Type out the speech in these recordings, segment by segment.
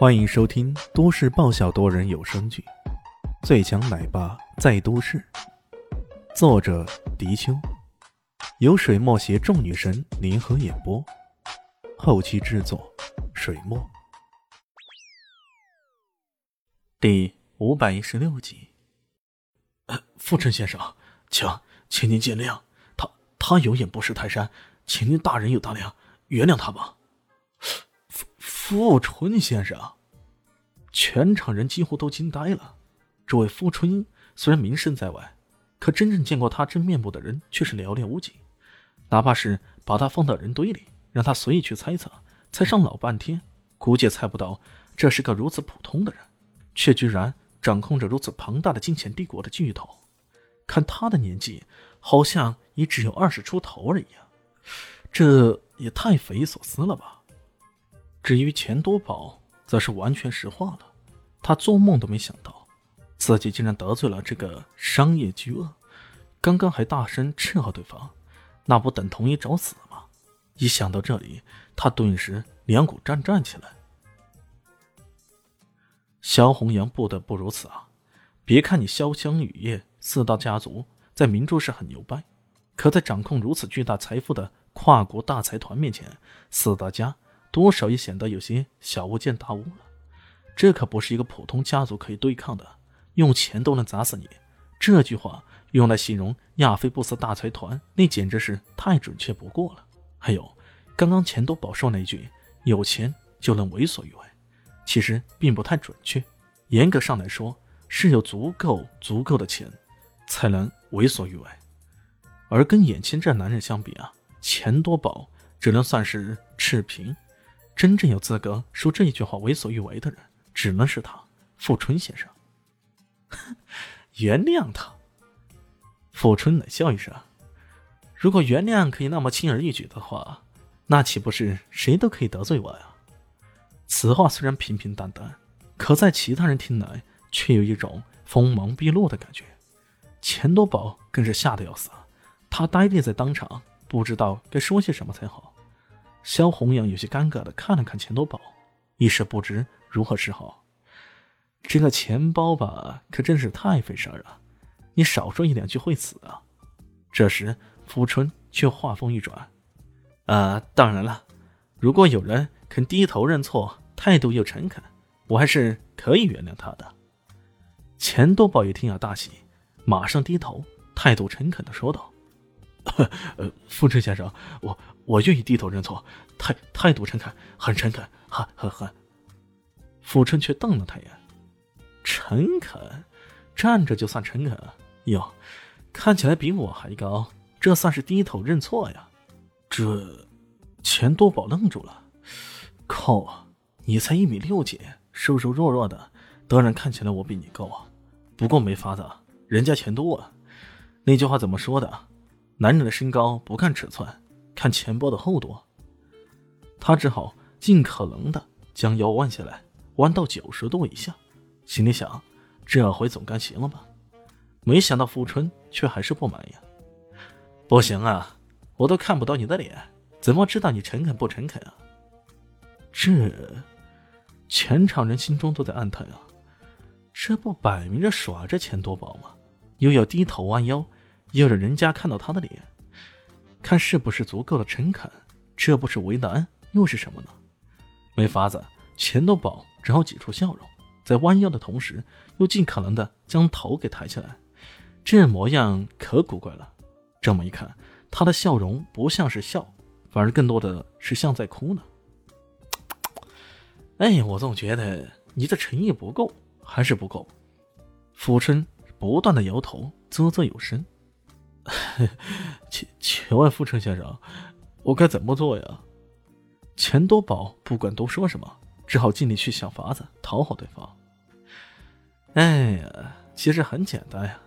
欢迎收听都市爆笑多人有声剧《最强奶爸在都市》，作者：迪秋，由水墨携众女神联合演播，后期制作：水墨。第五百一十六集。富春先生，请，请您见谅，他他有眼不识泰山，请您大人有大量，原谅他吧。富春先生，全场人几乎都惊呆了。这位富春虽然名声在外，可真正见过他真面目的人却是寥寥无几。哪怕是把他放到人堆里，让他随意去猜测，猜上老半天，估计也猜不到这是个如此普通的人，却居然掌控着如此庞大的金钱帝国的巨头。看他的年纪，好像也只有二十出头而已啊，这也太匪夷所思了吧！至于钱多宝，则是完全石化了。他做梦都没想到，自己竟然得罪了这个商业巨鳄。刚刚还大声斥喝对方，那不等同于找死吗？一想到这里，他顿时两股战战起来。萧红阳不得不如此啊！别看你潇湘雨夜四大家族在明珠市很牛掰，可在掌控如此巨大财富的跨国大财团面前，四大家。多少也显得有些小巫见大巫了。这可不是一个普通家族可以对抗的，用钱都能砸死你。这句话用来形容亚非布斯大财团，那简直是太准确不过了。还有，刚刚钱多宝说那句“有钱就能为所欲为”，其实并不太准确。严格上来说，是有足够足够的钱，才能为所欲为。而跟眼前这男人相比啊，钱多宝只能算是赤贫。真正有资格说这一句话为所欲为的人，只能是他，富春先生。原谅他。富春冷笑一声：“如果原谅可以那么轻而易举的话，那岂不是谁都可以得罪我呀？”此话虽然平平淡淡，可在其他人听来，却有一种锋芒毕露的感觉。钱多宝更是吓得要死，他呆立在当场，不知道该说些什么才好。萧红阳有些尴尬的看了看钱多宝，一时不知如何是好。这个钱包吧，可真是太费事儿了，你少说一两句会死啊！这时，富春却话锋一转：“啊，当然了，如果有人肯低头认错，态度又诚恳，我还是可以原谅他的。”钱多宝一听啊，大喜，马上低头，态度诚恳的说道。呃，富春先生，我我愿意低头认错，态态度诚恳，很诚恳，很很很。富春却瞪了他一眼，诚恳，站着就算诚恳？哟，看起来比我还高，这算是低头认错呀？这，钱多宝愣住了，靠，你才一米六几，瘦瘦弱弱的，当然看起来我比你高啊。不过没法子，人家钱多啊。那句话怎么说的？男人的身高不看尺寸，看钱包的厚度。他只好尽可能的将腰弯下来，弯到九十度以下，心里想：这回总该行了吧？没想到富春却还是不满意。不行啊，我都看不到你的脸，怎么知道你诚恳不诚恳啊？这，全场人心中都在暗叹啊，这不摆明着耍着钱多宝吗？又要低头弯腰。要让人家看到他的脸，看是不是足够的诚恳，这不是为难又是什么呢？没法子，钱多宝只好挤出笑容，在弯腰的同时，又尽可能的将头给抬起来，这模样可古怪了。这么一看，他的笑容不像是笑，反而更多的是像在哭呢。哎，我总觉得你的诚意不够，还是不够。富春不断的摇头，啧啧有声。请请问富春先生，我该怎么做呀？钱多宝不管多说什么，只好尽力去想法子讨好对方。哎呀，其实很简单呀，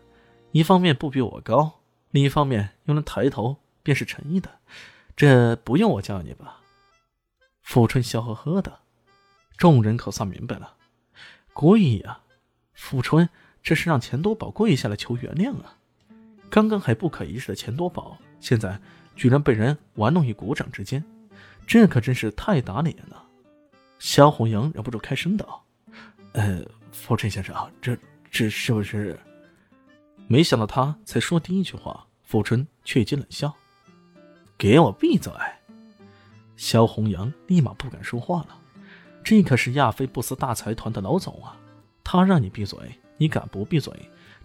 一方面不比我高，另一方面又能抬头，便是诚意的。这不用我教你吧？富春笑呵呵的，众人可算明白了。跪呀，富春这是让钱多宝跪下来求原谅啊！刚刚还不可一世的钱多宝，现在居然被人玩弄于股掌之间，这可真是太打脸了。萧红阳忍不住开声道：“呃，傅春先生，这这是不是？”没想到他才说第一句话，傅春却已经冷笑：“给我闭嘴！”萧红阳立马不敢说话了。这可是亚非布斯大财团的老总啊，他让你闭嘴，你敢不闭嘴？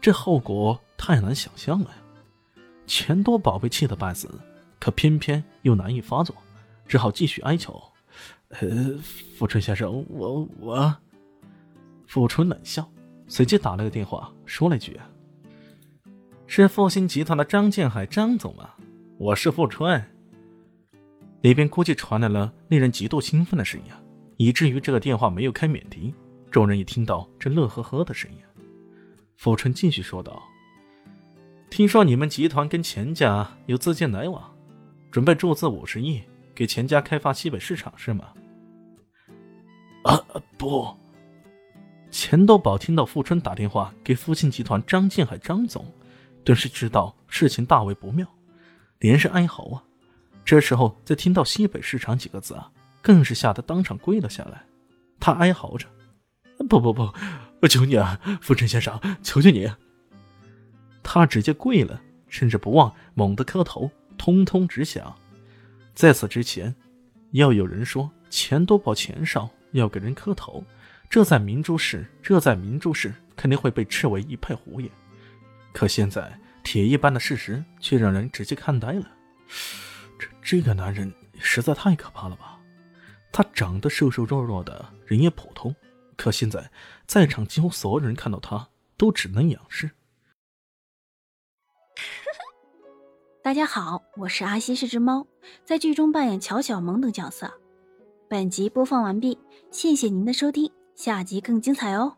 这后果太难想象了呀！钱多宝被气得半死，可偏偏又难以发作，只好继续哀求：“呃，富春先生，我我……”富春冷笑，随即打了个电话，说了一句：“是复兴集团的张建海张总吗？我是富春。”里边估计传来了令人极度兴奋的声音，以至于这个电话没有开免提，众人一听到这乐呵呵的声音。富春继续说道。听说你们集团跟钱家有资金来往，准备注资五十亿给钱家开发西北市场是吗？啊不！钱多宝听到富春打电话给复兴集团张建海张总，顿时知道事情大为不妙，连声哀嚎啊！这时候再听到西北市场几个字啊，更是吓得当场跪了下来。他哀嚎着：“不不不，我我求你啊，富春先生，求求你！”他直接跪了，甚至不忘猛地磕头，通通直响。在此之前，要有人说钱多宝钱少要给人磕头，这在明珠市，这在明珠市肯定会被斥为一派胡言。可现在铁一般的事实却让人直接看呆了。这这个男人实在太可怕了吧？他长得瘦瘦弱弱的，人也普通，可现在在场几乎所有人看到他都只能仰视。大家好，我是阿西，是只猫，在剧中扮演乔小萌等角色。本集播放完毕，谢谢您的收听，下集更精彩哦。